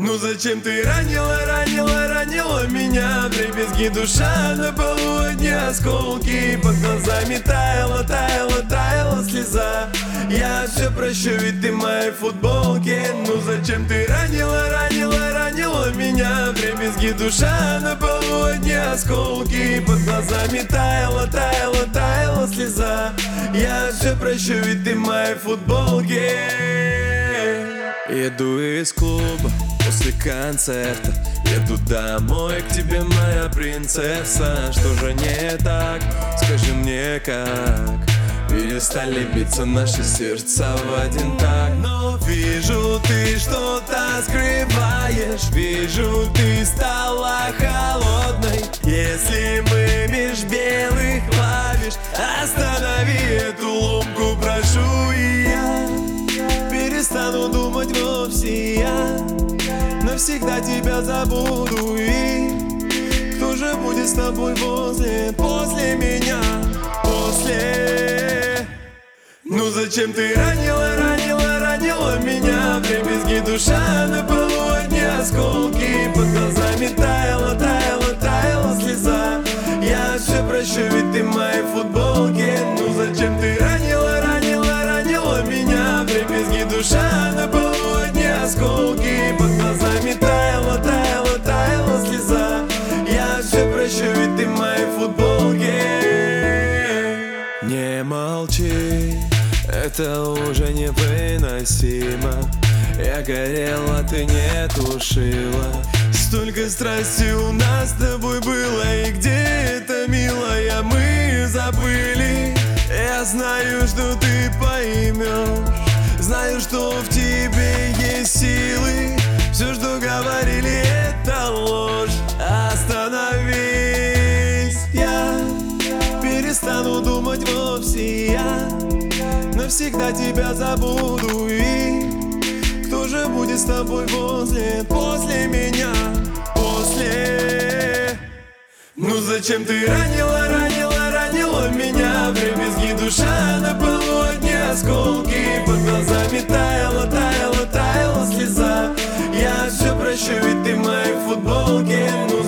Ну зачем ты ранила, ранила, ранила меня? Дребезги душа на полу одни осколки Под глазами таяла, таяла, таяла слеза. Я все прощу, ведь ты моей футболке. Ну зачем ты ранила Дребезги душа на полу одни осколки. Под глазами таяла, таяла, таяла слеза. Я все прощу, ведь ты моей футболке. Иду из клуба после концерта. Еду домой к тебе, моя принцесса. Что же не так? Скажи мне как? Перестали биться наши сердца в один так. Но вижу, ты что-то скрываешь. Вижу, ты стала холодной. Если мы меж белых клавиш Останови эту ломку, прошу и я Перестану думать вовсе я. Навсегда тебя забуду И кто же будет с тобой возле, после меня, после. Ну зачем ты ранила, ранила, ранила меня? Дребезги душа на полу одни осколки ты в моей футболке Ну зачем ты ранила, ранила, ранила меня? Дребезги душа на полу одни осколки. Под глазами таяла, таяла, таяла слеза. Я все прощу, ведь ты в моей футболке Не молчи, это уже невыносимо. Я горела, ты не тушила. Столько страсти у нас с Я знаю, что ты поймешь Знаю, что в тебе есть силы. Все, что говорили, это ложь. Остановись, я перестану думать вовсе я. Навсегда тебя забуду и Кто же будет с тобой возле, после меня, после. Ну зачем ты ранила, ранила, ранила меня Дребезги душа на полу одни осколки Под глазами таяла, таяла, таяла слеза. Я все прощу, ведь ты в моей футболке. Ну